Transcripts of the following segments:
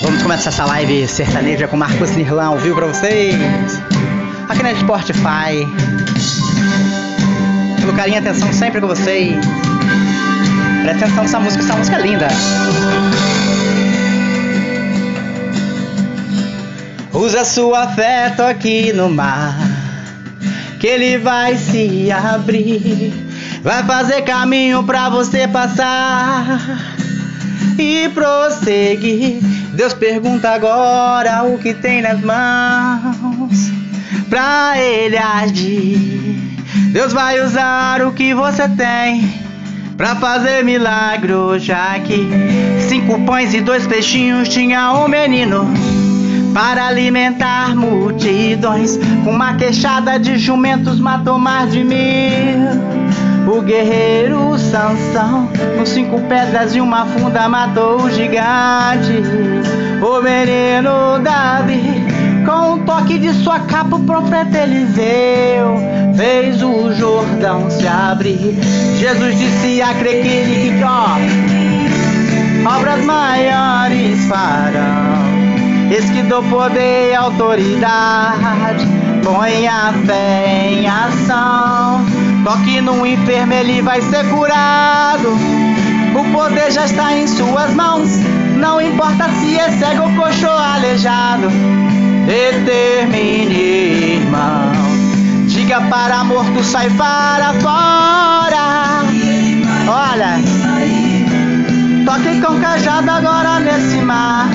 Vamos começar essa live sertaneja com Marcos Nirlan ao vivo pra vocês. Aqui na Spotify. Pelo carinho e atenção sempre com vocês. Presta atenção nessa música, essa música é linda. Usa sua fé, aqui no mar. Que ele vai se abrir. Vai fazer caminho pra você passar e prosseguir. Deus pergunta agora o que tem nas mãos pra ele agir. Deus vai usar o que você tem pra fazer milagre hoje aqui. Cinco pães e dois peixinhos tinha um menino para alimentar multidões. Com uma queixada de jumentos matou mais de mil. O guerreiro Sansão, com cinco pedras e uma funda, matou o gigante. O menino Davi, com um toque de sua capa, o profeta Eliseu fez o Jordão se abrir. Jesus disse a crer que ó, obras maiores farão. Eis que dou poder e autoridade, põe a fé em ação. Toque no enfermo, ele vai ser curado. O poder já está em suas mãos. Não importa se é cego ou coxo aleijado. Determine, irmão. Diga para morto, sai para fora. Olha, toque com cajado agora nesse mar.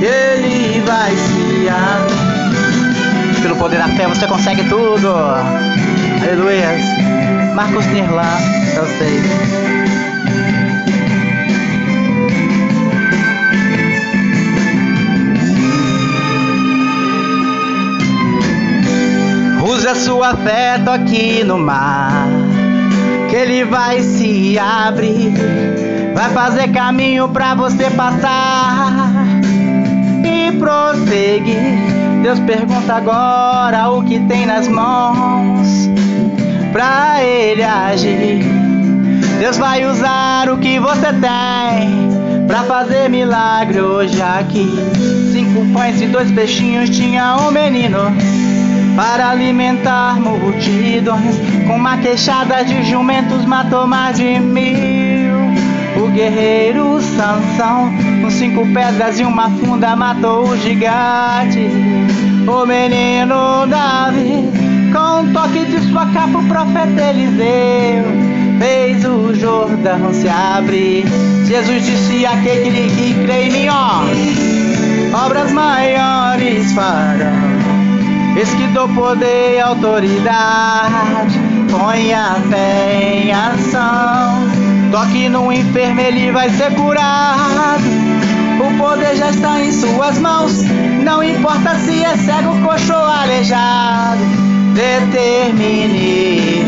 Ele vai se abrir. Pelo poder da fé você consegue tudo. Aleluia. Marcos Nirlan, eu sei. Use a sua fé, aqui no mar, que ele vai se abrir, vai fazer caminho pra você passar e prosseguir. Deus pergunta agora o que tem nas mãos pra ele agir. Deus vai usar o que você tem pra fazer milagre hoje aqui. Cinco pães e dois peixinhos tinha um menino para alimentar multidões. Com uma queixada de jumentos matou mais de mil. O guerreiro Sansão, com cinco pedras e uma funda, matou o gigante. O menino Davi com um toque de sua capa, o profeta Eliseu fez o Jordão se abrir. Jesus disse: Aquele que crê em mim, ó, obras maiores farão. Eis que dou poder e autoridade, põe a fé em ação. Toque no enfermo, ele vai ser curado. O poder já está em suas mãos. Não importa se é cego, coxo ou aleijado determine.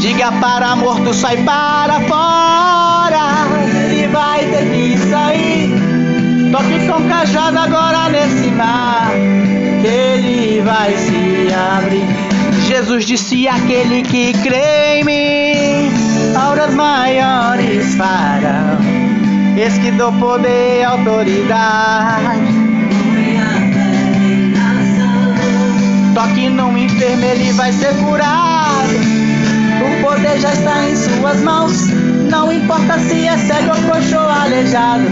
Diga para morto, sai para fora. Ele vai ter que sair. Toque com cajado agora nesse mar. Que ele vai se abrir. Jesus disse: aquele que crê em mim, auras maiores farão. Eis que dou poder e autoridade Toque no enfermo, ele vai ser curado. O poder já está em suas mãos. Não importa se é cego ou coxo ou aleijado.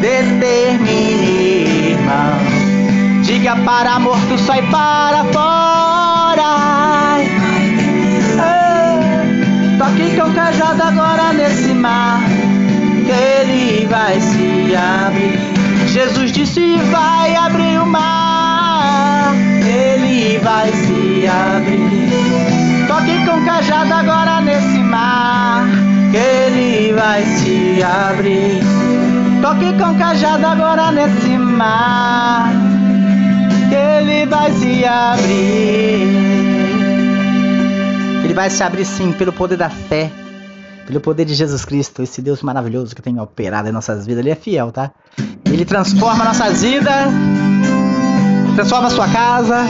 Determine, irmão. Diga para morto, sai para fora. toque com cajado agora nesse mar. Que ele vai se abrir. Jesus disse: vai abrir o mar ele vai se abrir. Toque com cajado agora nesse mar, que ele vai se abrir. Toque com cajado agora nesse mar, que ele vai se abrir. Ele vai se abrir sim pelo poder da fé, pelo poder de Jesus Cristo, esse Deus maravilhoso que tem operado em nossas vidas. Ele é fiel, tá? Ele transforma nossas vidas transforma a sua casa.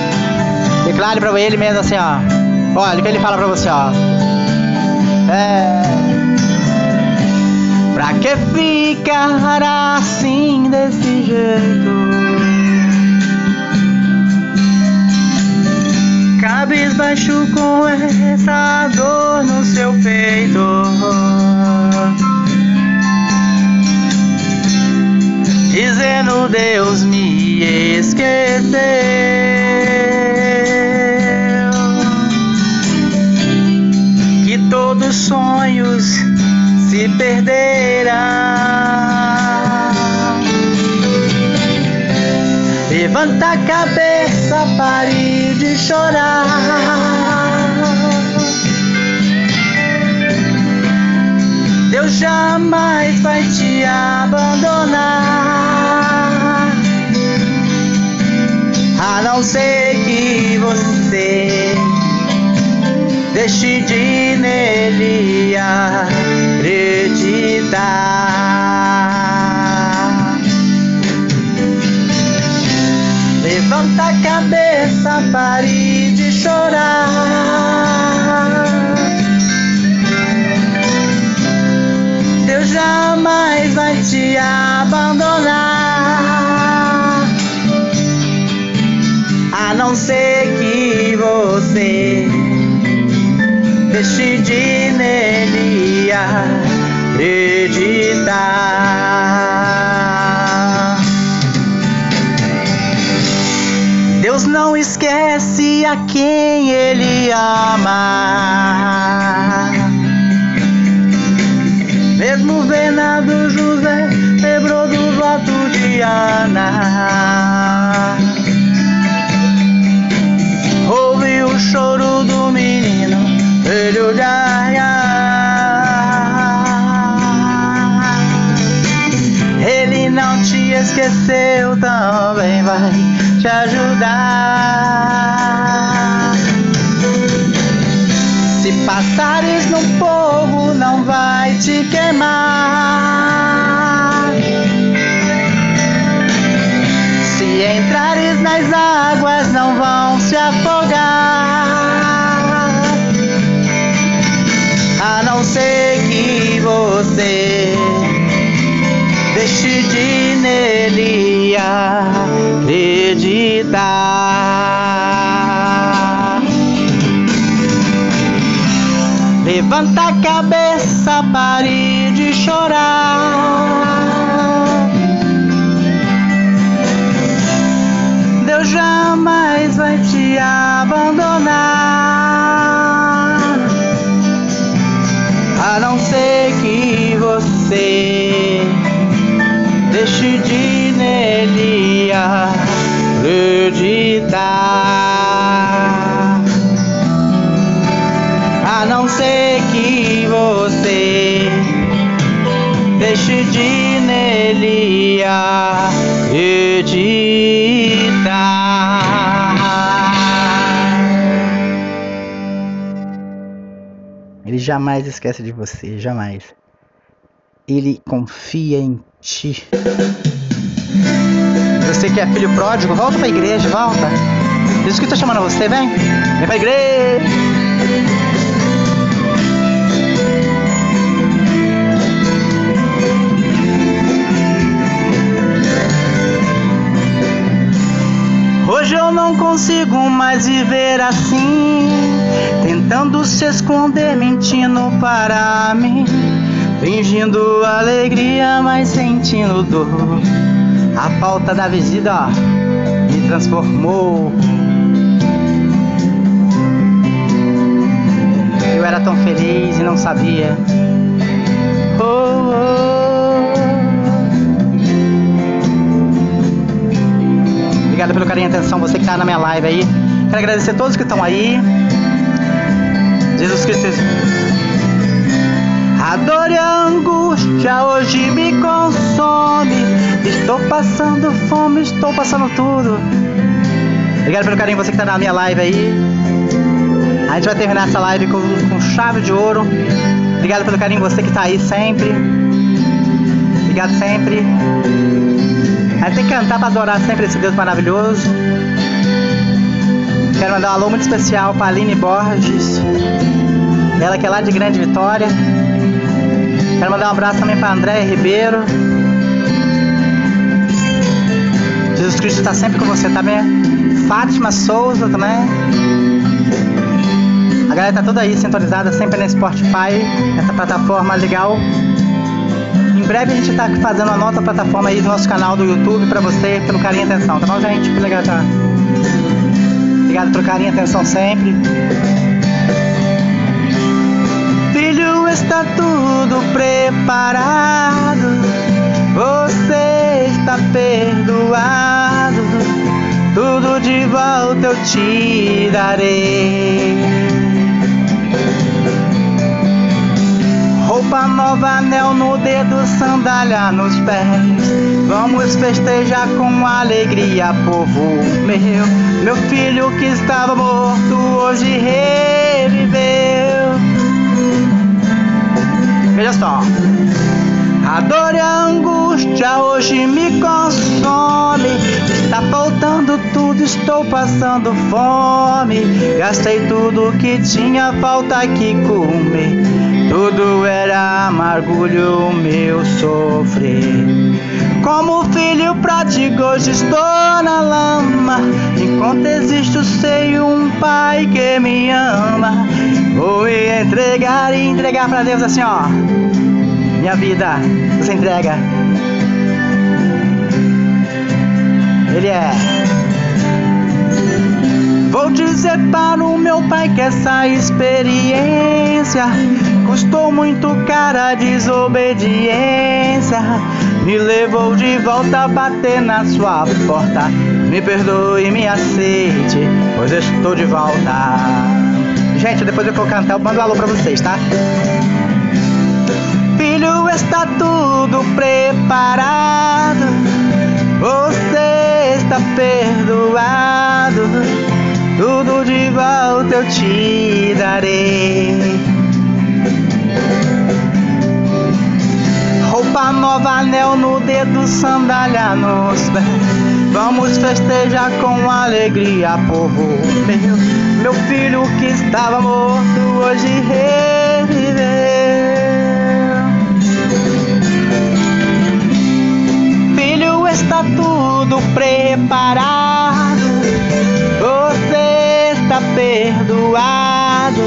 Declare para ele mesmo assim, ó. Olha o que ele fala para você, ó. É. Pra que ficará assim desse jeito. Cabisbaixo com essa dor no seu peito. Dizendo Deus me esqueceu. Que todos os sonhos se perderão. Levanta a cabeça, pare de chorar. Deus jamais vai te abandonar. A não ser que você deixe de nele acreditar. Levanta a cabeça, pare de chorar. Deus jamais vai te abandonar. Ser que você deixe de nele acreditar. Deus não esquece a quem ele ama. Mesmo Bernardo José lembrou do voto de Ana. O choro do menino, de Agar. Ele não te esqueceu, também vai te ajudar. Se passares no fogo, não vai te queimar. Se entrares nas águas, nele acreditar. Levanta a cabeça, pare de chorar. Deus jamais vai te abandonar. A não ser que você nele acreditar. A não ser que você deixe de nele acreditar. Ele jamais esquece de você, jamais. Ele confia em ti. Você que é filho pródigo, volta pra igreja, volta. Jesus que está chamando você, vem. Vem pra igreja. Hoje eu não consigo mais viver assim, tentando se esconder, mentindo para mim, fingindo alegria, mas sentindo dor. A falta da visita me transformou. Eu era tão feliz e não sabia. Oh, oh. Obrigado pelo carinho e atenção, você que está na minha live aí. Quero agradecer a todos que estão aí. Jesus Cristo. A dor e a angústia hoje me consome. Estou passando fome, estou passando tudo. Obrigado pelo carinho, você que está na minha live aí. A gente vai terminar essa live com, com chave de ouro. Obrigado pelo carinho, você que está aí sempre. Obrigado sempre. A gente tem que cantar para adorar sempre esse Deus maravilhoso. Quero mandar um alô muito especial para Aline Borges. Ela que é lá de Grande Vitória. Quero mandar um abraço também para André Ribeiro. Jesus Cristo está sempre com você, tá bem? Fátima Souza também. A galera tá toda aí sintonizada sempre na Spotify, essa plataforma legal. Em breve a gente tá fazendo uma nova plataforma aí do nosso canal do YouTube pra você, pelo carinho e atenção, tá bom, gente? Legal, tá? Obrigado pelo carinho e atenção sempre. Está tudo preparado. Você está perdoado. Tudo de volta eu te darei. Roupa nova, anel no dedo, sandália nos pés. Vamos festejar com alegria, povo meu. Meu filho que estava morto hoje reviveu. Veja só. A dor e a angústia hoje me consome. Está faltando tudo, estou passando fome. Gastei tudo que tinha, falta aqui comer. Tudo era amargulho meu sofrer. Como filho prático, hoje estou na lama. Enquanto existe, sei um pai que me ama. Vou entregar e entregar para Deus assim, ó. Minha vida, você entrega. Ele é. Vou dizer para o meu pai que essa experiência custou muito cara a desobediência. Me levou de volta a bater na sua porta. Me perdoe me aceite, pois estou de volta. Gente, depois eu vou cantar, eu mando um alô pra vocês, tá? Filho, está tudo preparado. Você está perdoado. Tudo de volta eu te darei. Roupa nova, anel no dedo, sandália nos pés. Vamos festejar com alegria, povo meu. Meu filho que estava morto hoje reviveu. Filho, está tudo preparado. Você está perdoado.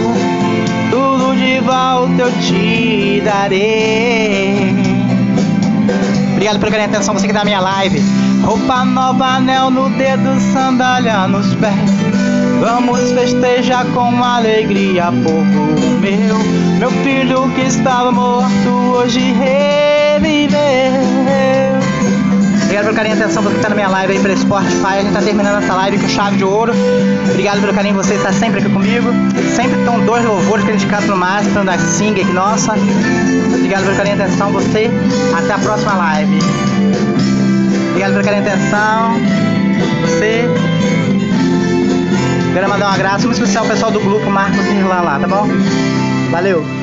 Tudo de volta eu te darei. Obrigado por carinho atenção, você que tá na minha live. Roupa nova, anel no dedo, sandália nos pés. Vamos festejar com alegria, povo meu. Meu filho que estava morto hoje reviveu. Obrigado pelo carinho e atenção, você que tá na minha live aí pelo Spotify. A gente tá terminando essa live com chave de ouro. Obrigado pelo carinho, você está sempre aqui comigo. Sempre estão dois louvores que canta no máximo, da Sing aqui, nossa. Obrigado pelo carinho e atenção, você. Até a próxima live. Obrigado pelo carinho e atenção. Você. Quero mandar um abraço muito especial ao pessoal do grupo Marcos Irlan lá, tá bom? Valeu!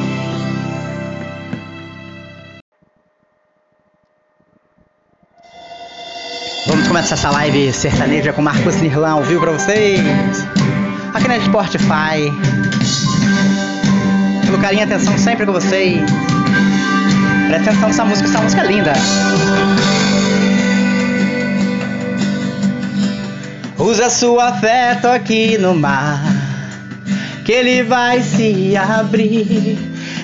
Vamos começar essa live sertaneja com Marcos Nirlan ao vivo pra vocês. Aqui na Spotify. Pelo carinho e atenção sempre com vocês. Presta atenção nessa música, essa música é linda. Usa sua fé, aqui no mar. Que ele vai se abrir.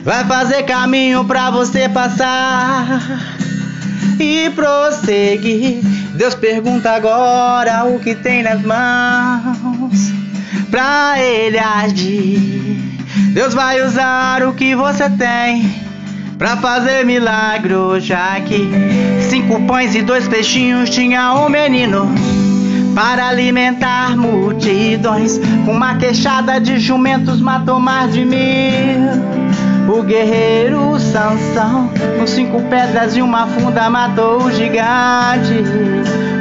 Vai fazer caminho pra você passar e prosseguir. Deus pergunta agora o que tem nas mãos pra ele agir. Deus vai usar o que você tem pra fazer milagre hoje aqui. Cinco pães e dois peixinhos tinha um menino para alimentar multidões. Com uma queixada de jumentos matou mais de mil. O guerreiro Sansão, com cinco pedras e uma funda, matou o gigante.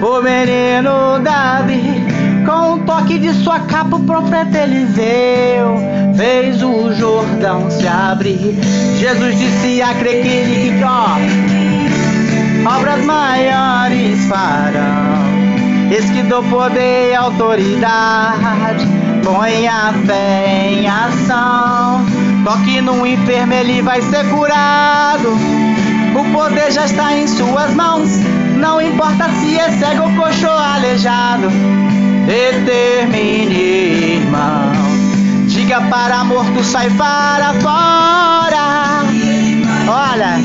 O menino Davi, com um toque de sua capa, o profeta Eliseu fez o Jordão se abrir. Jesus disse a crer que ele que ó, obras maiores farão. Eis que dou poder e autoridade, põe a fé em ação. Toque no enfermo, ele vai ser curado. O poder já está em suas mãos. Não importa se é cego, coxo ou aleijado. Determine, irmão. Diga para morto, sai para fora. Olha,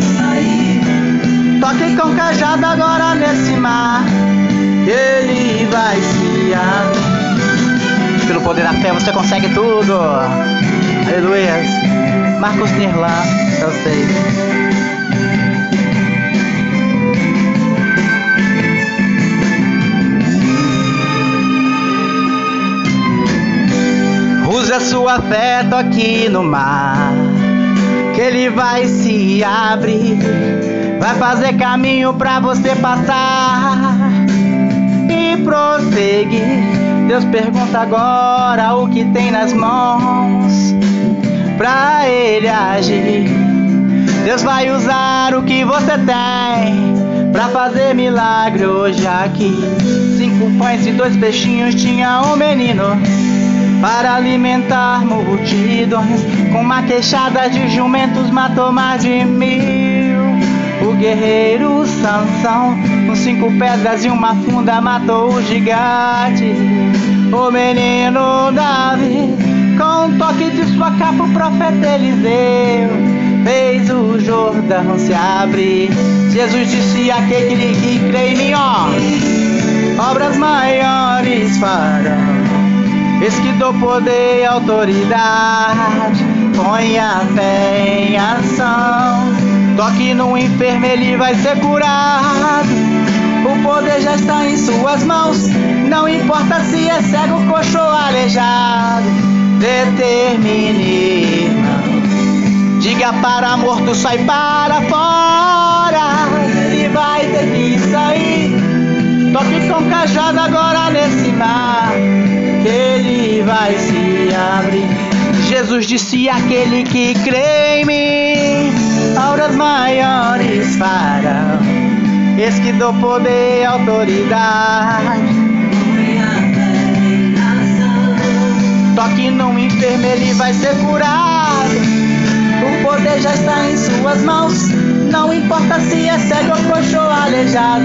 toque com cajado agora nesse mar. Ele vai se abrir. Pelo poder da fé você consegue tudo. Aleluia. Marcos Nirlan, eu sei. Use a sua fé, toque no mar, que ele vai se abrir, vai fazer caminho pra você passar e prosseguir. Deus pergunta agora o que tem nas mãos pra ele agir. Deus vai usar o que você tem pra fazer milagre hoje aqui. Cinco pães e dois peixinhos tinha um menino para alimentar multidões. Com uma queixada de jumentos matou mais de mil. O guerreiro Sansão, com cinco pedras e uma funda, matou o gigante. O menino Davi, um toque de sua capa, o profeta Eliseu fez o Jordão se abrir. Jesus disse aquele que crê em mim, ó, obras maiores farão. Eis que dou poder e autoridade, põe a fé em ação. Toque no enfermo, ele vai ser curado. O poder já está em suas mãos. Não importa se é cego, coxo ou aleijado. Determine. Diga para morto, sai para fora. Ele vai ter que sair. Toque com cajado agora nesse mar que ele vai se abrir. Jesus disse: aquele que crê em mim, auras maiores farão. Eis que dou poder e autoridade. Toque no enfermo, ele vai ser curado. O poder já está em suas mãos. Não importa se é cego ou coxo ou aleijado.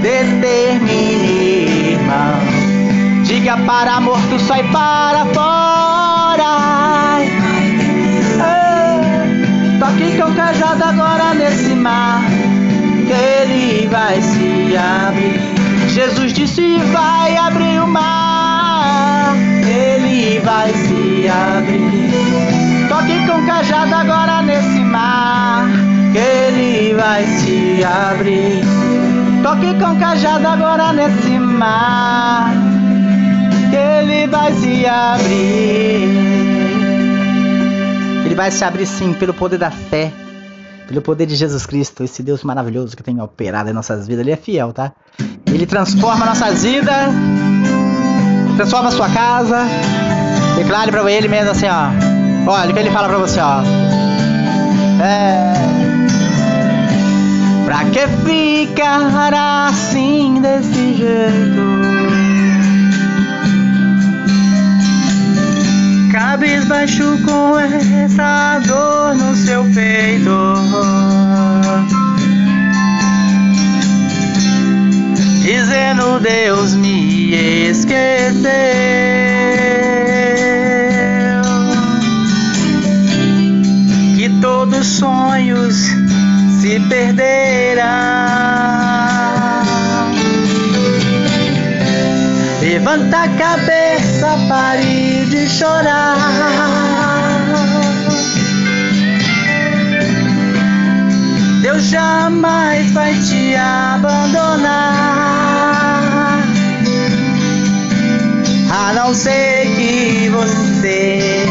Determine, irmão. Diga para morto, sai para fora. É, toque com cajado agora nesse mar, que ele vai se abrir. Jesus disse: vai abrir o mar, ele vai se abrir. Toque com cajado agora nesse mar, que ele vai se abrir. Toque com cajado agora nesse mar ele vai se abrir. Ele vai se abrir sim pelo poder da fé, pelo poder de Jesus Cristo, esse Deus maravilhoso que tem operado em nossas vidas. Ele é fiel, tá? Ele transforma nossas vidas, transforma a sua casa. Declare para ele mesmo assim, ó. Olha o que ele fala para você, ó. É. Pra que ficar assim desse jeito? cabisbaixo com essa dor no seu peito. Dizendo Deus me esqueceu. Que todos os sonhos se perderão. Levanta a cabeça, pare de chorar. Deus jamais vai te abandonar. A não ser que você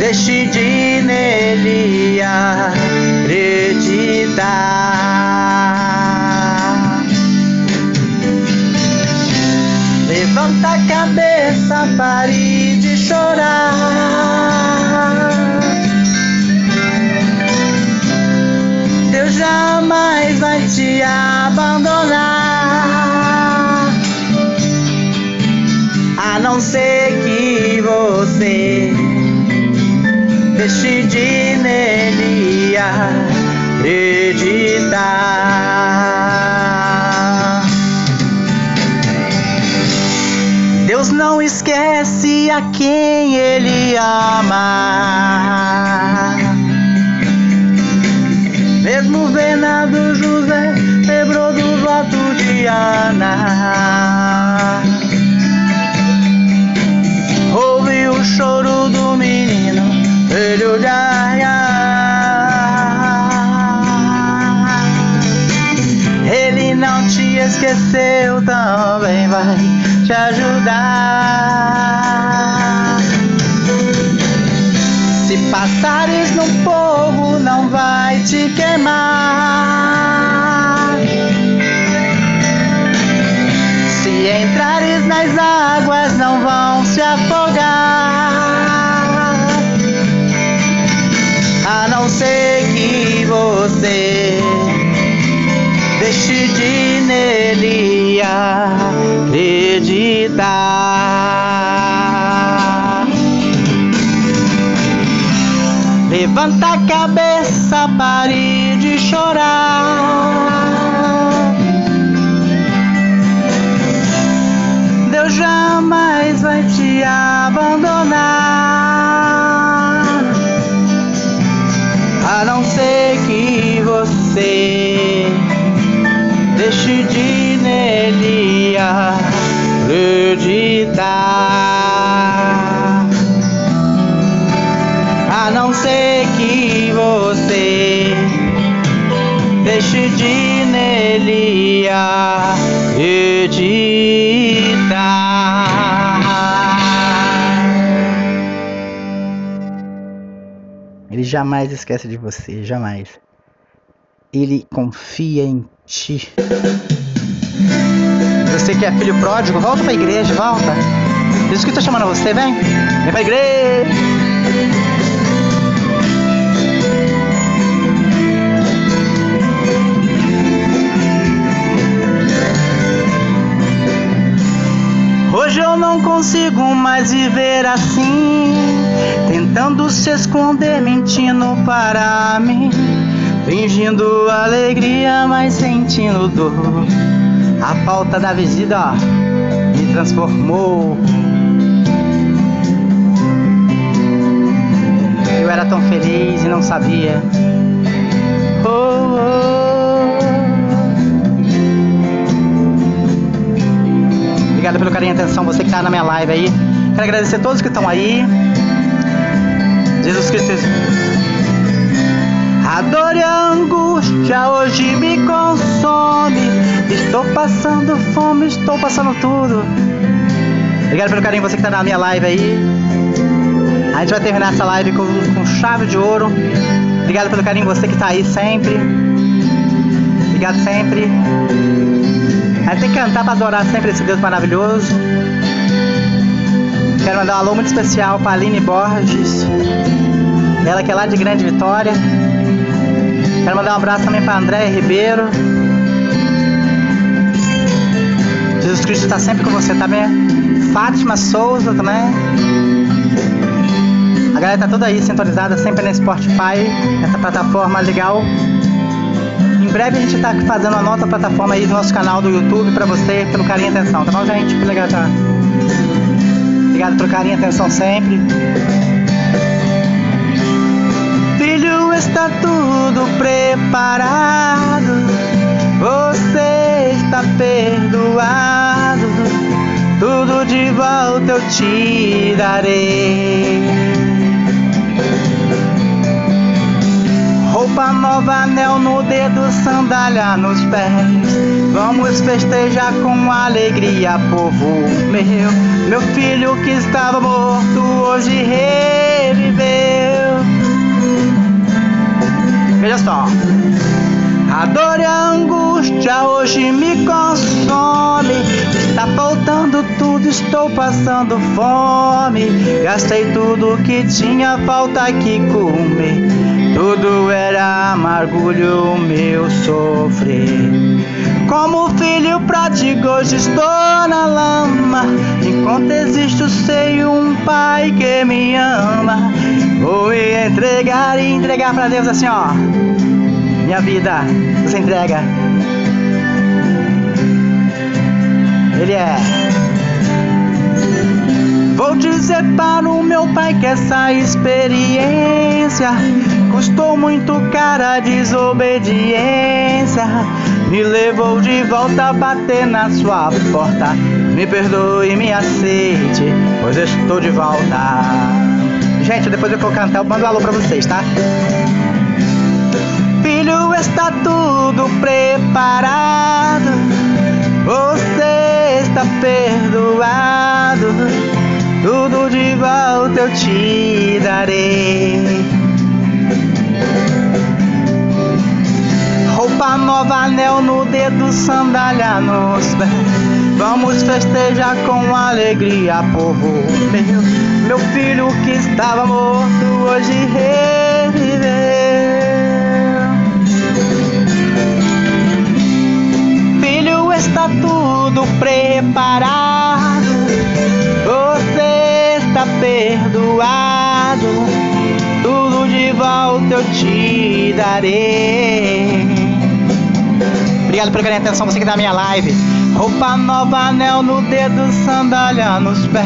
deixe de nele acreditar. Levanta a cabeça, pare de chorar. Deus jamais vai te abandonar. não sei que você deixe de nele acreditar. Deus não esquece a quem ele ama. Mesmo venado José lembrou do voto de Ana. O choro do menino, de Aia. Ele não te esqueceu, também vai te ajudar. Se passares no fogo, não vai te queimar. Se entrares nas águas, nele acreditar. Levanta a cabeça, pare de chorar. Deus jamais vai te abandonar. Acreditar. A não ser que você deixe de nele acreditar. Ele jamais esquece de você, jamais. Ele confia em ti. Você que é filho pródigo, volta pra igreja, volta. Jesus que está chamando você, vem. Vem pra igreja. Hoje eu não consigo mais viver assim, tentando se esconder, mentindo para mim, fingindo alegria, mas sentindo dor. A falta da visita me transformou. Eu era tão feliz e não sabia. Oh, oh. Obrigado pelo carinho e atenção, você que está na minha live aí. Quero agradecer a todos que estão aí. Jesus Cristo. A dor e a angústia hoje me consome. Estou passando fome, estou passando tudo. Obrigado pelo carinho, você que está na minha live aí. A gente vai terminar essa live com, com chave de ouro. Obrigado pelo carinho, você que está aí sempre. Obrigado sempre. A gente tem que cantar para adorar sempre esse Deus maravilhoso. Quero mandar um alô muito especial para Aline Borges. Ela que é lá de Grande Vitória. Quero mandar um abraço também para André Ribeiro. Jesus Cristo está sempre com você também. Fátima Souza também. A galera tá toda aí sintonizada sempre nesse Spotify, essa plataforma legal. Em breve a gente tá fazendo uma nova plataforma aí do nosso canal do YouTube para você, pelo carinho e atenção, tá bom, gente? Legal tá. Obrigado pelo carinho e atenção sempre. Está tudo preparado. Você está perdoado. Tudo de volta eu te darei. Roupa nova, anel no dedo, sandália nos pés. Vamos festejar com alegria, povo meu. Meu filho que estava morto hoje reviveu. Veja só. A dor e a angústia hoje me consome. Está faltando tudo, estou passando fome. Gastei tudo que tinha, falta aqui comer. Tudo era amargulho meu sofrer. Como filho pródigo, hoje estou na lama. Enquanto existe o seio, um pai que me ama. Vou entregar e entregar para Deus assim, ó. minha vida você entrega. Ele é. Vou dizer para o meu pai que essa experiência custou muito cara a desobediência. Me levou de volta a bater na sua porta. Me perdoe, me aceite, pois estou de volta. Gente, depois eu vou cantar, eu mando um alô pra vocês, tá? Filho, está tudo preparado. Você está perdoado. Tudo de volta eu te darei. Roupa nova, anel no dedo, sandália nos pés. Vamos festejar com alegria, povo meu. Meu filho que estava morto hoje reviveu. Filho, está tudo preparado. Você está perdoado. Tudo de volta eu te darei. Obrigado por carinho atenção, você que tá na minha live. Roupa nova, anel no dedo, sandália nos pés.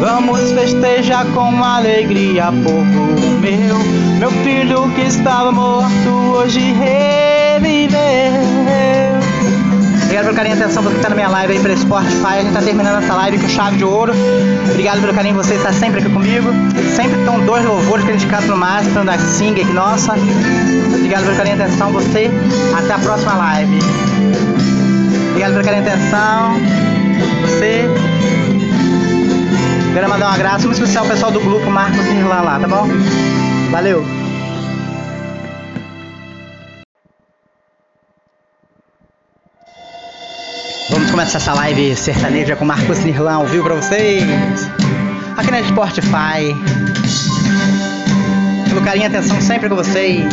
Vamos festejar com alegria, povo meu. Meu filho que estava morto hoje reviveu. Obrigado pelo carinho e atenção você que está na minha live aí pelo Spotify. A gente está terminando essa live com chave de ouro. Obrigado pelo carinho você estar sempre aqui comigo. Sempre estão dois louvores que a gente canta no máximo, da Sing nossa. Obrigado pelo carinho e atenção você. Até a próxima live. Obrigado pela carinho e atenção. Você. Quero mandar um abraço muito especial ao pessoal do grupo Marcos Nirlan lá, tá bom? Valeu! Vamos começar essa live sertaneja com Marcos Nirlan ao vivo pra vocês. Aqui na Spotify. Pelo carinho e atenção sempre com vocês.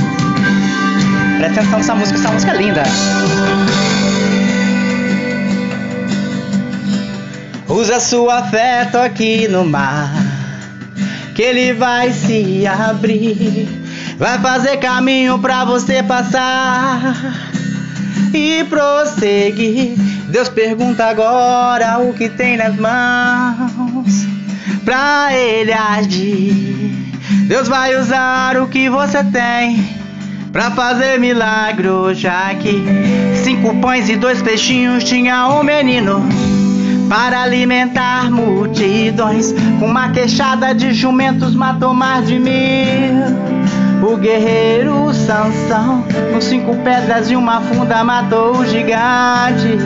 Presta atenção nessa música, essa música é linda. Usa sua fé, aqui no mar, que ele vai se abrir, vai fazer caminho pra você passar e prosseguir. Deus pergunta agora o que tem nas mãos pra ele agir. Deus vai usar o que você tem pra fazer milagre, já que cinco pães e dois peixinhos tinha um menino para alimentar multidões. Com uma queixada de jumentos matou mais de mil. O guerreiro Sansão, com cinco pedras e uma funda, matou o gigante.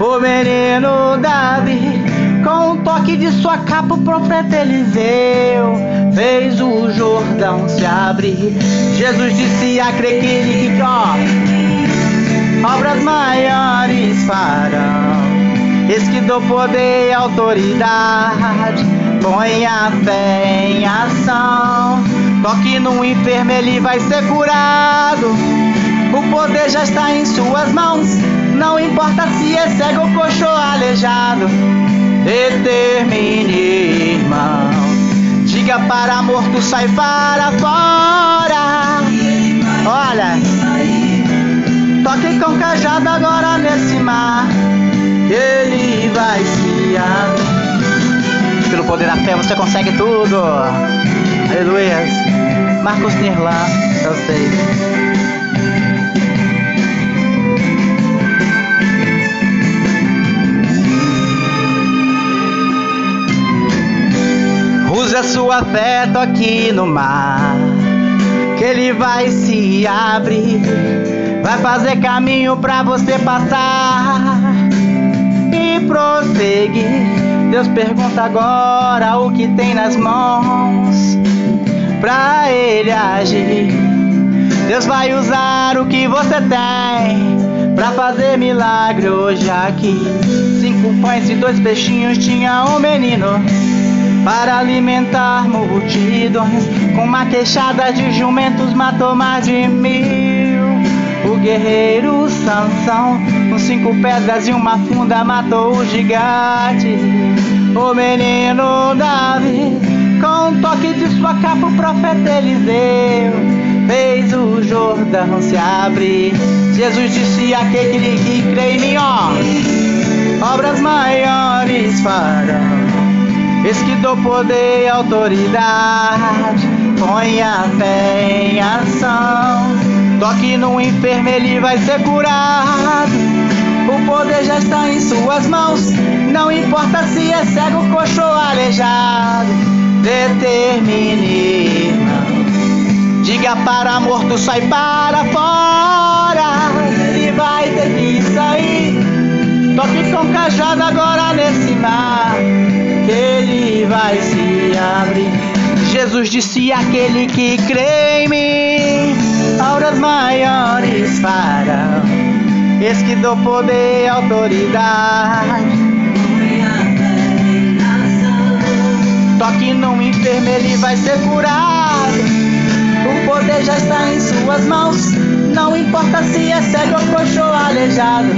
O menino Davi, com um toque de sua capa, o profeta Eliseu fez o Jordão se abrir. Jesus disse a crer que ó, obras maiores farão. Eis que dou poder e autoridade, põe a fé em ação. Toque no enfermo, ele vai ser curado. O poder já está em suas mãos. Não importa se é cego ou coxo aleijado. Determine, irmão. Diga para morto, sai para fora. Olha, toque com cajado agora nesse mar ele vai se abrir. Pelo poder da fé você consegue tudo. Aleluia. Marcos Nirlan, eu sei. Use a sua fé, aqui no mar, que ele vai se abrir, vai fazer caminho pra você passar prosseguir. Deus pergunta agora o que tem nas mãos pra ele agir. Deus vai usar o que você tem pra fazer milagre hoje aqui. Cinco pães e dois peixinhos tinha um menino para alimentar multidões. Com uma queixada de jumentos matou mais de mil. O guerreiro Sansão com cinco pedras e uma funda matou o gigante. O menino Davi, com um toque de sua capa, o profeta Eliseu fez o Jordão se abrir. Jesus disse: aquele que crê em mim, ó, obras maiores farão. Eis que dou poder e autoridade, põe a fé em ação. Toque no enfermo, ele vai ser curado. O poder já está em suas mãos. Não importa se é cego, coxo ou aleijado. Determine. Diga para morto, sai para fora. Ele vai ter que sair. Toque com cajado agora nesse mar. Ele vai se abrir. Jesus disse: aquele que crê em mim, auras maiores farão. Eis que dou poder e autoridade. Toque num enfermo, ele vai ser curado. O poder já está em suas mãos. Não importa se é cego ou coxo ou aleijado.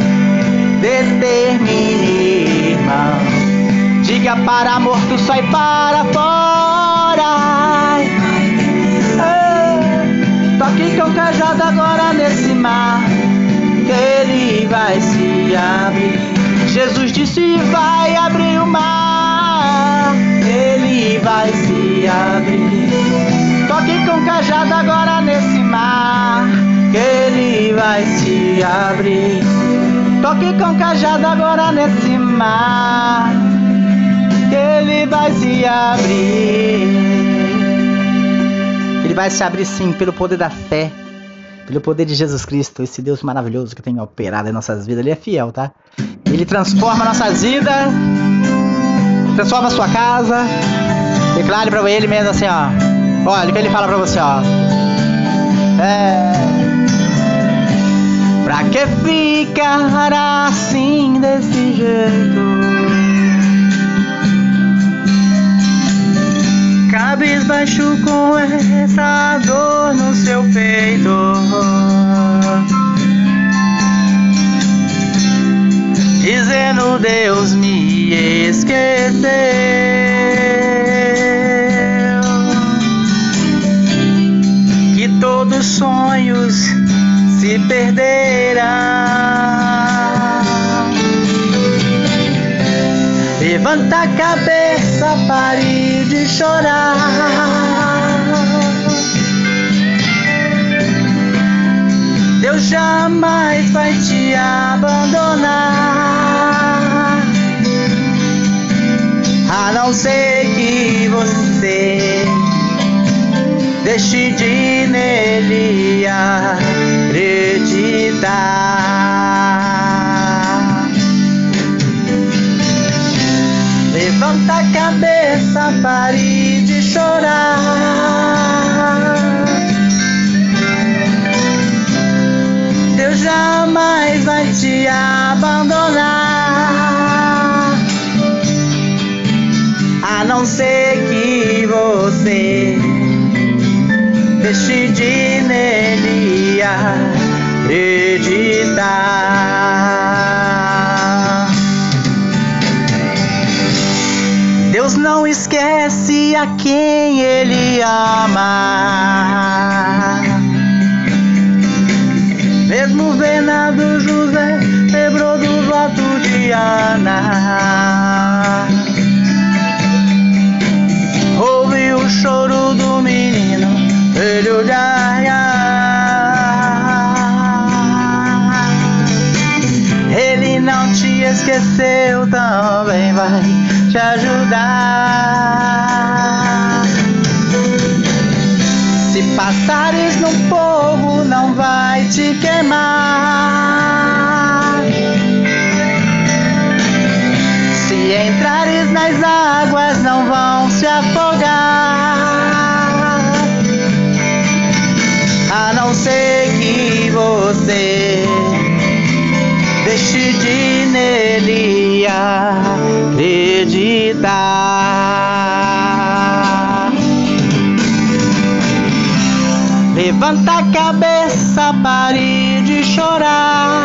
Determine, irmão. Diga para morto, sai para fora. É, toque com cajado agora nesse mar. Que ele vai se abrir. Jesus disse: vai abrir o mar. Vai se abrir. Toque com cajado agora nesse mar. Que ele vai se abrir. Toque com cajado agora nesse mar. Que ele vai se abrir. Ele vai se abrir sim pelo poder da fé. Pelo poder de Jesus Cristo, esse Deus maravilhoso que tem operado em nossas vidas, Ele é fiel, tá? Ele transforma nossas vidas, transforma a sua casa. Declare pra Ele mesmo assim, ó. Olha o que Ele fala pra você, ó. É. Pra que ficar assim desse jeito? Cabisbaixo com essa dor no seu peito. Dizendo Deus me esqueceu. Que todos os sonhos se perderão. Levanta a cabeça, pare de chorar. Deus jamais vai te abandonar. A não ser que você deixe de nele acreditar. Levanta a cabeça, pare de chorar. Deus jamais vai te abandonar. Não ser que você deixe de nele acreditar. Deus não esquece a quem Ele ama. Mesmo Bernardo José lembrou do voto de Ana. O choro do menino, filho de Agar. Ele não te esqueceu, também vai te ajudar. Se passares no fogo, não vai te queimar. Se entrares nas águas, não vão se afogar. Deixe de nele acreditar. Levanta a cabeça, pare de chorar.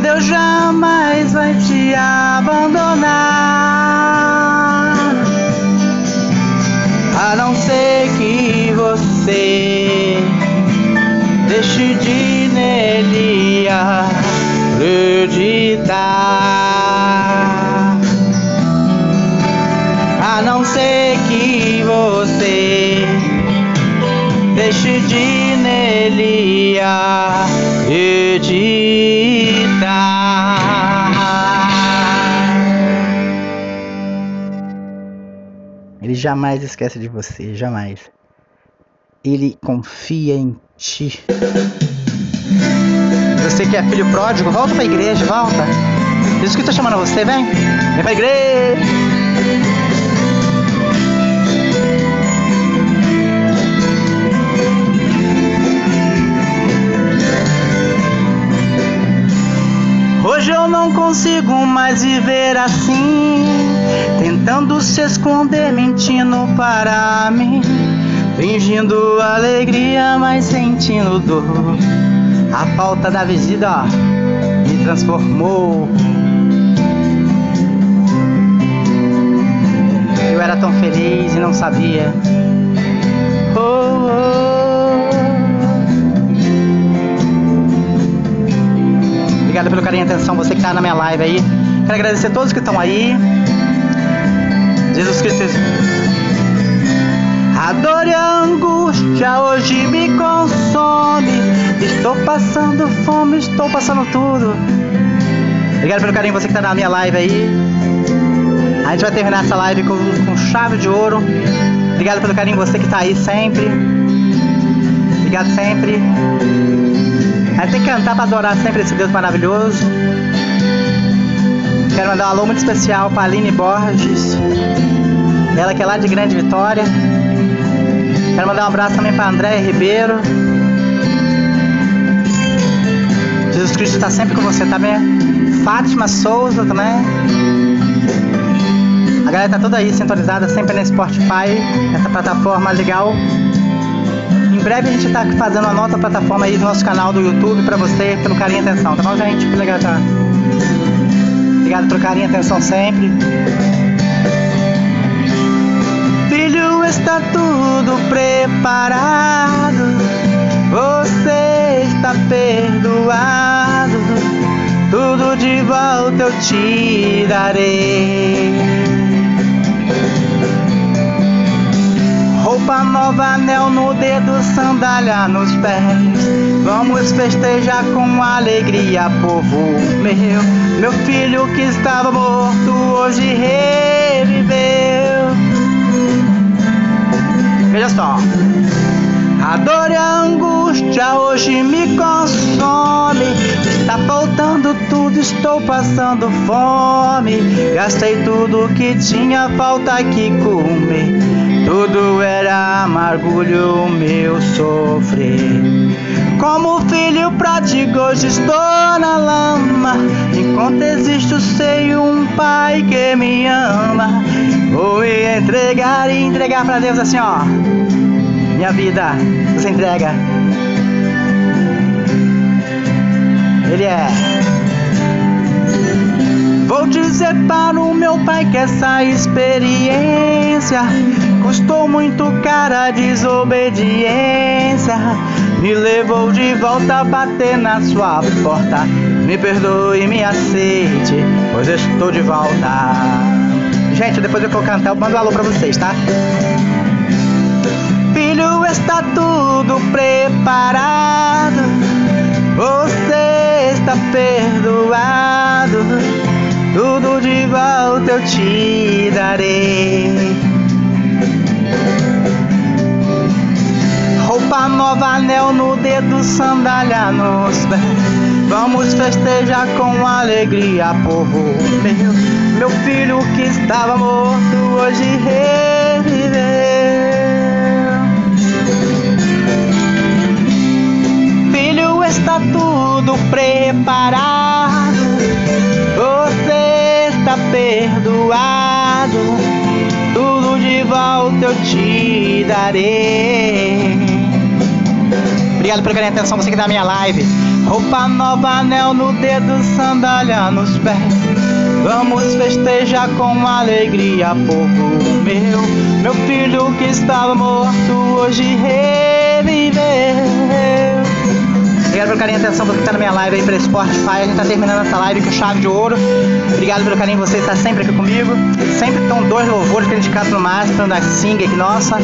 Deus jamais vai te abandonar. A não ser que você nele acreditar. A não ser que você deixe de nele acreditar. Ele jamais esquece de você, jamais. Ele confia em ti. Você que é filho pródigo, volta pra igreja, volta. Jesus que tá chamando você, vem. Vem pra igreja. Hoje eu não consigo mais viver assim, tentando se esconder, mentindo para mim, fingindo alegria, mas sentindo dor. A falta da visita me transformou. Eu era tão feliz e não sabia. Oh, oh. Obrigado pelo carinho e atenção, você que está na minha live aí. Quero agradecer a todos que estão aí. Jesus Cristo. A dor e a angústia hoje me consome. Estou passando fome, estou passando tudo. Obrigado pelo carinho, você que está na minha live aí. A gente vai terminar essa live com, com chave de ouro. Obrigado pelo carinho, você que está aí sempre. Obrigado sempre. A gente tem que cantar para adorar sempre esse Deus maravilhoso. Quero mandar um alô muito especial para Aline Borges. Ela que é lá de Grande Vitória. Quero mandar um abraço também para André Ribeiro. Jesus Cristo está sempre com você também. Fátima Souza também. A galera tá toda aí sintonizada sempre na Spotify, essa plataforma legal. Em breve a gente tá fazendo uma nova plataforma aí do nosso canal do YouTube pra você, pelo carinho e atenção, tá bom, gente? Legal, tá? Obrigado pelo carinho e atenção sempre. Está tudo preparado. Você está perdoado. Tudo de volta eu te darei. Roupa nova, anel no dedo, sandália nos pés. Vamos festejar com alegria, povo meu. Meu filho que estava morto hoje reviveu. Veja só. A dor e a angústia hoje me consome. Está faltando tudo, estou passando fome. Gastei tudo que tinha, falta aqui comer. Tudo era amargulho meu sofrer. Como filho prático, hoje estou na lama. Enquanto existe o seio, um pai que me ama. Me entregar e entregar para Deus assim, ó. Minha vida, você entrega. Ele é. Vou dizer para o meu pai que essa experiência custou muito cara a desobediência. Me levou de volta a bater na sua porta. Me perdoe, me aceite, pois estou de volta. Gente, depois eu vou cantar, eu mando um alô pra vocês, tá? Filho, está tudo preparado. Você está perdoado. Tudo de volta eu te darei. Roupa nova, anel no dedo, sandália nos pés. Vamos festejar com alegria, povo meu. Meu filho que estava morto hoje reviveu. Filho, está tudo preparado. Você está perdoado. Tudo de volta eu te darei. Obrigado pela carinho atenção, você que tá na minha live. Roupa nova, anel no dedo, sandália nos pés. Vamos festejar com alegria, povo meu. Meu filho que estava morto hoje reviveu. Obrigado pelo carinho e atenção você que tá na minha live aí pelo Spotify. A gente tá terminando essa live com chave de ouro. Obrigado pelo carinho, você está sempre aqui comigo. Sempre estão dois louvores canta no máximo, da Sing aqui, nossa.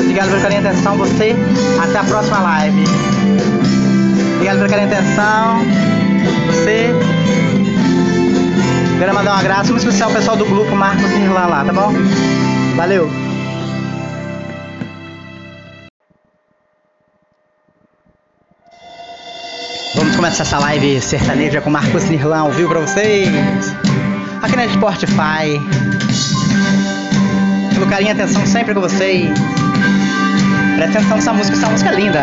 Obrigado pelo carinho e atenção, você. Até a próxima live. Obrigado carinho e atenção. Você. Quero mandar um abraço muito especial ao pessoal do grupo Marcos Irlan lá, tá bom? Valeu! Vamos começar essa live sertaneja com Marcos Nirlan ao vivo pra vocês. Aqui na Spotify. Pelo carinho e atenção sempre com vocês. Presta atenção nessa música, essa música é linda.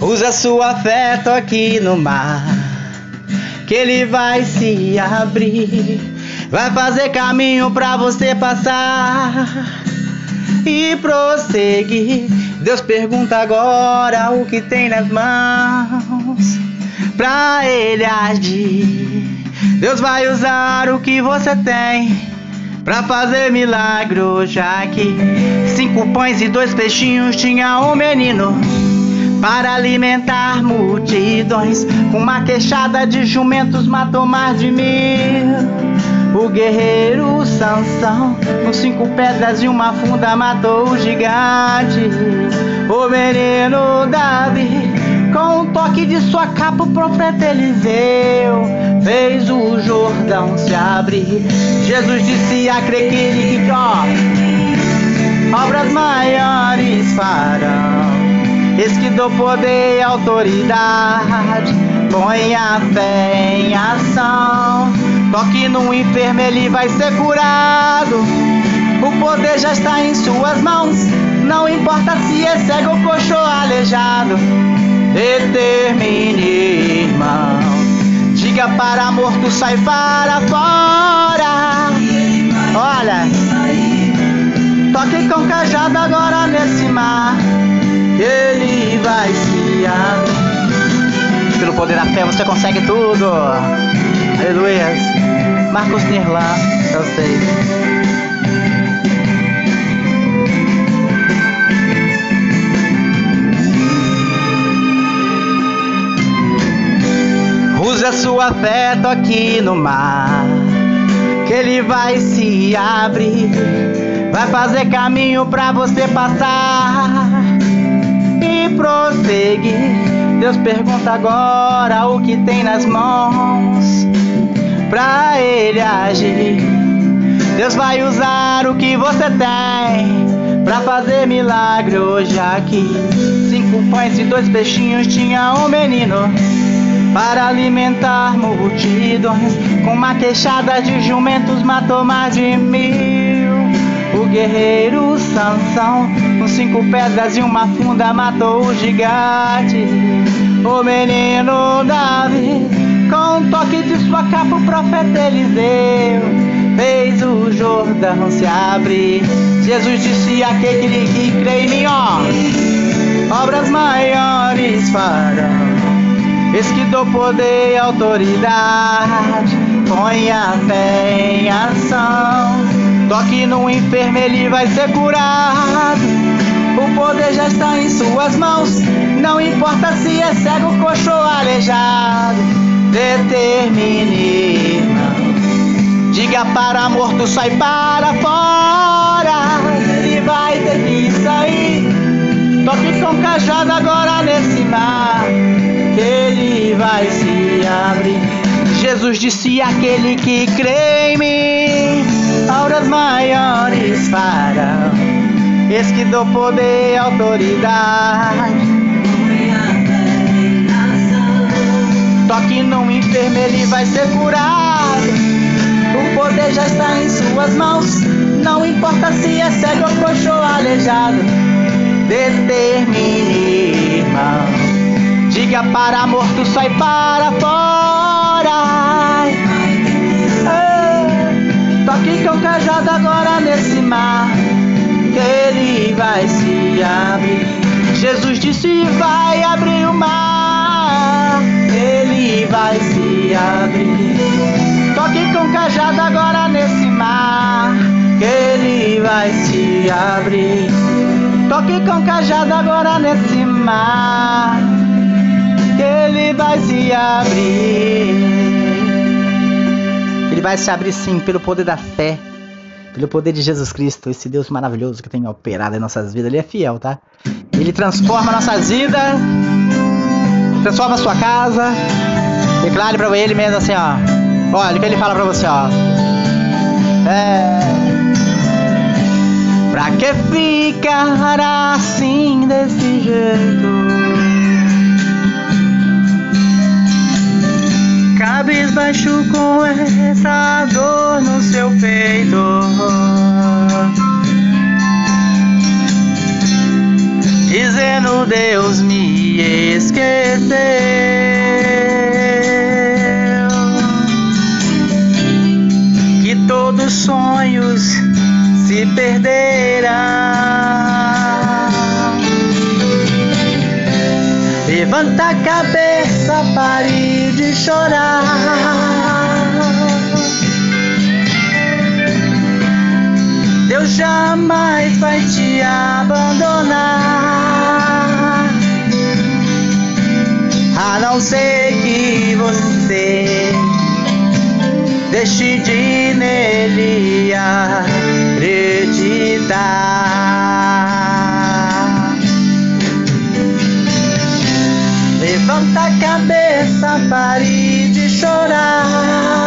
Usa sua fé, aqui no mar. Que ele vai se abrir. Vai fazer caminho pra você passar e prosseguir. Deus pergunta agora o que tem nas mãos pra ele agir. Deus vai usar o que você tem pra fazer milagre já que cinco pães e dois peixinhos tinha um menino para alimentar multidões. Com uma queixada de jumentos matou mais de mil. O guerreiro Sansão, com cinco pedras e uma funda, matou o gigante. O menino Davi, com um toque de sua capa, o profeta Eliseu fez o Jordão se abrir. Jesus disse a crer que ó, obras maiores farão. Eis que dou poder e autoridade, põe a fé em ação. Toque no enfermo, ele vai ser curado. O poder já está em suas mãos. Não importa se é cego ou coxo aleijado. Determine, irmão. Diga para morto, sai para fora. Olha, toque com cajado agora nesse mar. Poder da fé você consegue tudo. Aleluia. Marcos Nirlan, eu sei. Use a sua fé, toque no mar, que ele vai se abrir, vai fazer caminho pra você passar e prosseguir. Deus pergunta agora o que tem nas mãos pra ele agir. Deus vai usar o que você tem pra fazer milagre hoje aqui. Cinco pães e dois peixinhos tinha um menino para alimentar multidões. Com uma queixada de jumentos matou mais de mil. Guerreiro Sansão, com cinco pedras e uma funda, matou o gigante. O menino Davi com um toque de sua capa, o profeta Eliseu fez o Jordão se abrir. Jesus disse aquele que crê em mim, ó, obras maiores farão. Eis que dou poder e autoridade, põe a fé em ação. Toque no enfermo, ele vai ser curado. O poder já está em suas mãos. Não importa se é cego, coxo ou aleijado determine. Diga para morto, sai para fora. Ele vai ter que sair. Toque com cajado agora nesse mar. Que ele vai se abrir. Jesus disse: aquele que crê em mim, auras maiores farão. Eis que dou poder e autoridade Toque no enfermo, ele vai ser curado. O poder já está em suas mãos. Não importa se é cego coxo ou aleijado. Determine, irmão. Diga para morto, sai para fora. Toque com cajado agora nesse mar. Que ele vai se abrir. Jesus disse: Vai abrir o mar, ele vai se abrir. Toque com cajado agora nesse mar, que ele vai se abrir. Toque com cajado agora nesse mar, que ele vai se abrir. Ele vai se abrir sim pelo poder da fé pelo poder de Jesus Cristo, esse Deus maravilhoso que tem operado em nossas vidas. Ele é fiel, tá? Ele transforma nossas vidas, transforma a sua casa. Declare para ele mesmo assim, ó. Olha o que ele fala para você, ó. É. Pra que ficar assim desse jeito? Cabisbaixo com essa dor no seu peito. dizendo Deus me esqueceu. Que todos os sonhos se perderão. Levanta a cabeça, pare de chorar. Deus jamais vai te abandonar. A não ser que você deixe de nele acreditar. Levanta a cabeça, pare de chorar.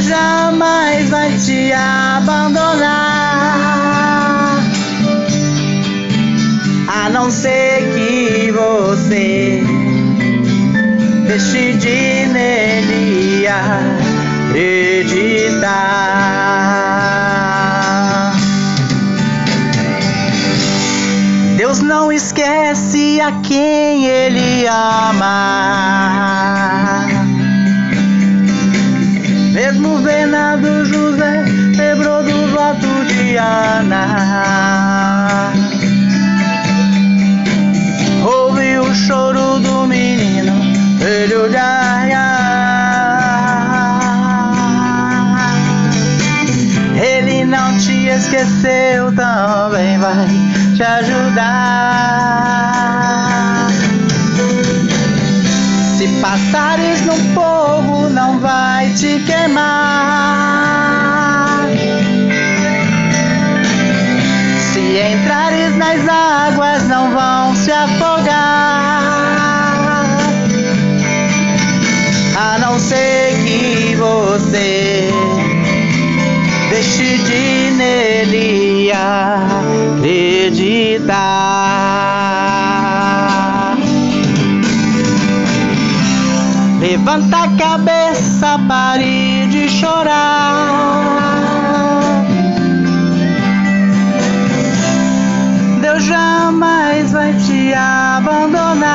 Jamais vai te abandonar. A não ser que você deixe de nele acreditar. Deus não esquece a quem ele ama. Mesmo Bernardo José lembrou do voto de Ana. Ouve o choro do menino, filho de. Ele não te esqueceu, também vai te ajudar. Se passares no não vai te queimar. Se entrares nas águas, não vão se afogar. A não ser que você deixe de nele acreditar. Levanta a cabeça, pare de chorar. Deus jamais vai te abandonar.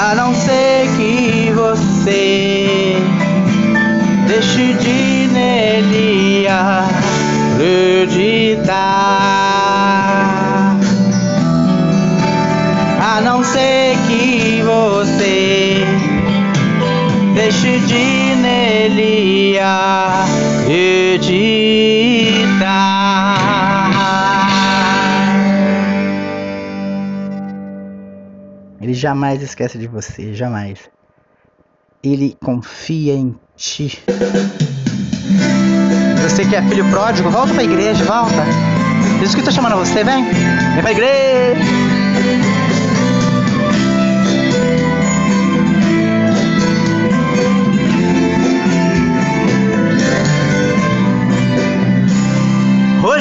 A não ser que você deixe de nele acreditar. Não que você deixe de nele acreditar. Ele jamais esquece de você, jamais. Ele confia em ti. Você que é filho pródigo, volta pra igreja, volta. Jesus que está chamando você, vem. Vem pra igreja.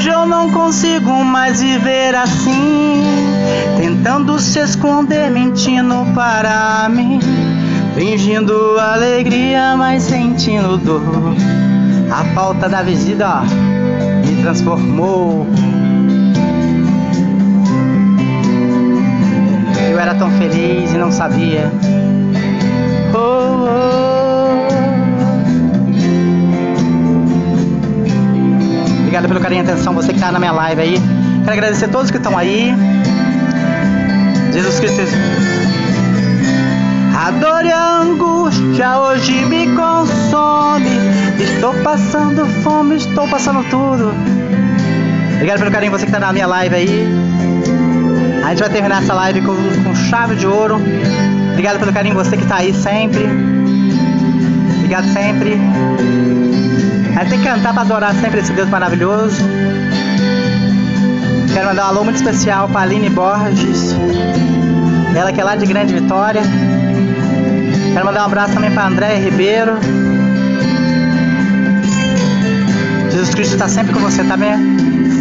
Hoje eu não consigo mais viver assim, tentando se esconder, mentindo para mim, fingindo alegria, mas sentindo dor. A falta da visita me transformou. Eu era tão feliz e não sabia. Oh, oh. Obrigado pelo carinho e atenção, você que tá na minha live aí. Quero agradecer a todos que estão aí. Jesus Cristo. A dor e a angústia hoje me consome. Estou passando fome, estou passando tudo. Obrigado pelo carinho, você que tá na minha live aí. A gente vai terminar essa live com, com chave de ouro. Obrigado pelo carinho, você que tá aí sempre. Obrigado sempre. A gente tem que cantar para adorar sempre esse Deus maravilhoso. Quero mandar um alô muito especial para Aline Borges. Ela que é lá de Grande Vitória. Quero mandar um abraço também para André Ribeiro. Jesus Cristo está sempre com você também.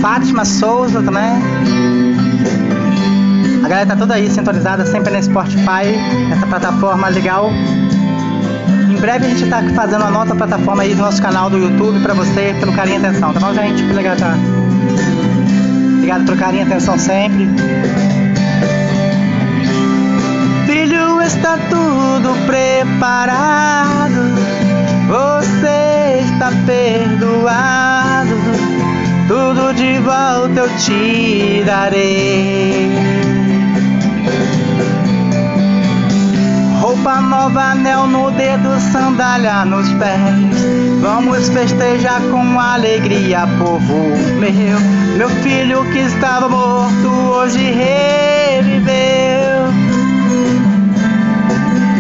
Fátima Souza também. A galera tá toda aí sintonizada sempre na Spotify, essa plataforma legal. Em breve a gente tá fazendo uma nova plataforma aí do nosso canal do YouTube para você, pelo carinho e atenção, tá bom, gente? Legal tá. Obrigado pelo carinho e atenção sempre. Filho, está tudo preparado. Você está perdoado. Tudo de volta eu te darei. Roupa nova, anel no dedo, sandália nos pés. Vamos festejar com alegria, povo meu. Meu filho que estava morto hoje reviveu.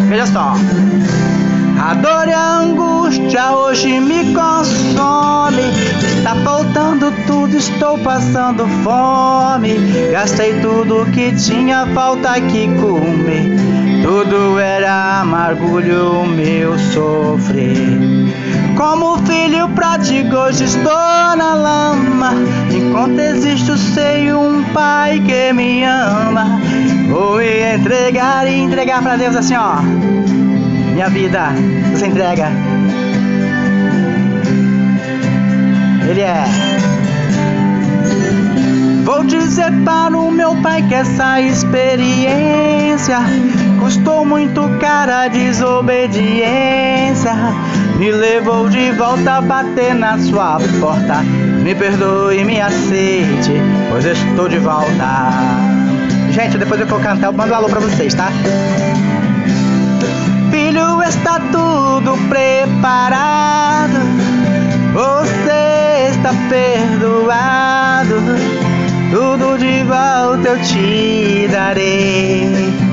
Veja só. A dor e a angústia hoje me consome. Está faltando tudo, estou passando fome. Gastei tudo que tinha, falta aqui comer. Tudo era amargulho meu sofrer. Como filho pródigo, hoje estou na lama. Enquanto existe o seio, um pai que me ama. Vou entregar e entregar para Deus assim, ó. Minha vida, você entrega. Ele é. Vou dizer para o meu pai que essa experiência custou muito cara desobediência. Me levou de volta a bater na sua porta. Me perdoe, me aceite, pois estou de volta. Gente, depois eu vou cantar, eu mando um alô pra vocês, tá? Filho, está tudo preparado. Você está perdoado. Tudo de volta eu te darei.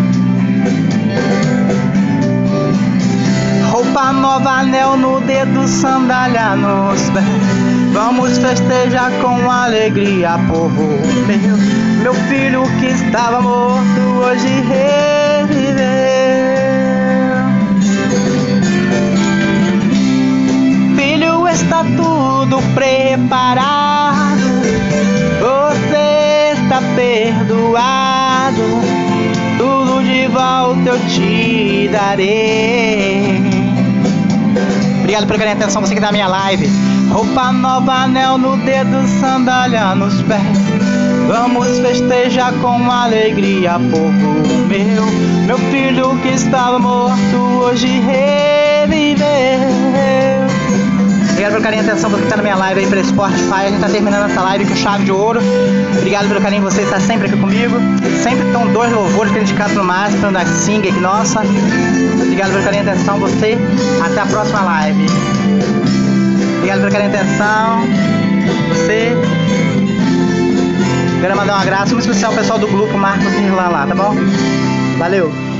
Roupa nova, anel no dedo, sandália nos pés. Vamos festejar com alegria, povo meu. Meu filho que estava morto hoje reviveu. Filho, está tudo preparado. Você está perdoado. Tudo de volta eu te darei. Obrigado pela carinho atenção, você que tá na minha live. Roupa nova, anel no dedo, sandália nos pés. Vamos festejar com alegria, povo meu. Meu filho que estava morto hoje reviveu. Obrigado pelo carinho e atenção, você que tá na minha live aí pelo Spotify. A gente tá terminando essa live com chave de ouro. Obrigado pelo carinho, você está sempre aqui comigo. Sempre estão dois louvores que no máximo, da Sing aqui, nossa. Obrigado pelo carinho e atenção, você. Até a próxima live. Obrigado pelo carinho e atenção. Você. Quero mandar um abraço muito especial ao pessoal do grupo Marcos Irlan lá, tá bom? Valeu!